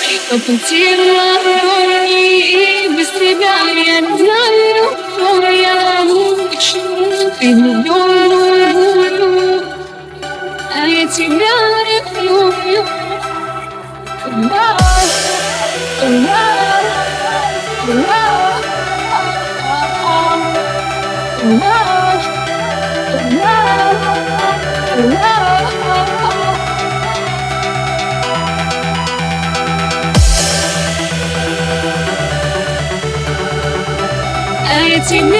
так, что потеряла И без тебя я не знаю, кто я Почему ты влюблен А я тебя ревную Love, love, love, love, love, love. А я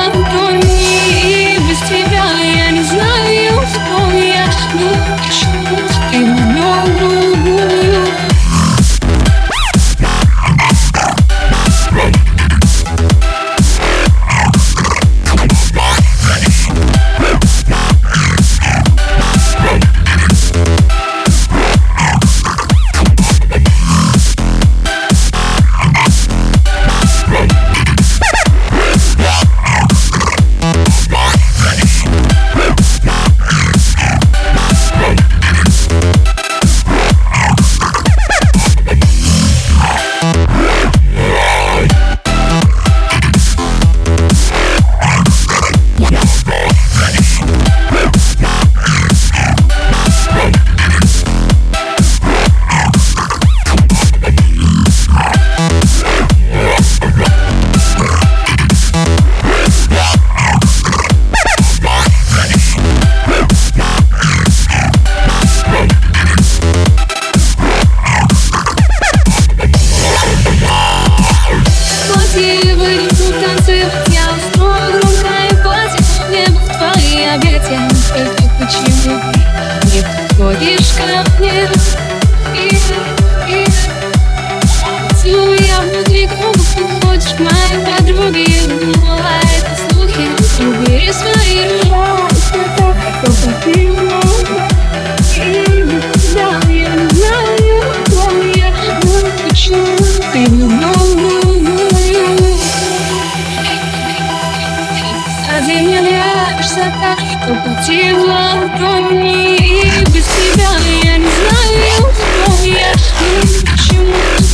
ты мне нравишься так, что потеряла помни И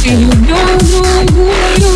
feel no, no, no, no.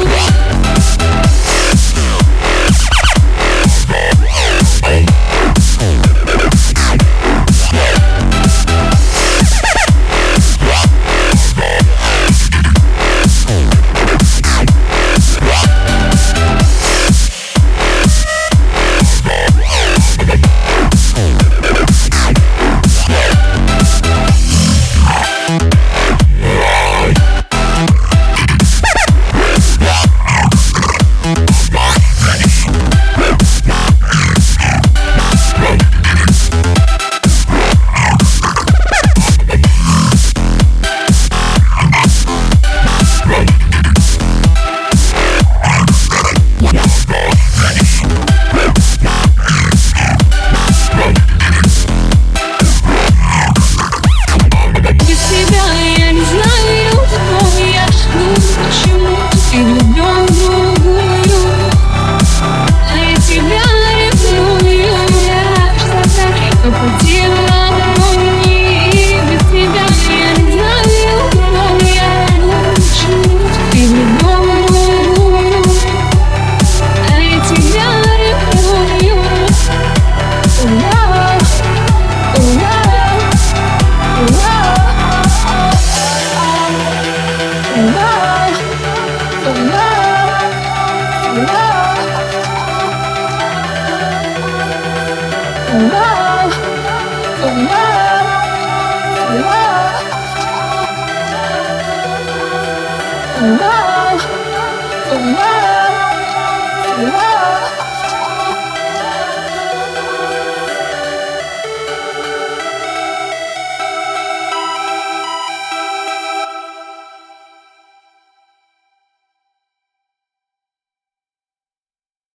Whoa! Whoa! Whoa!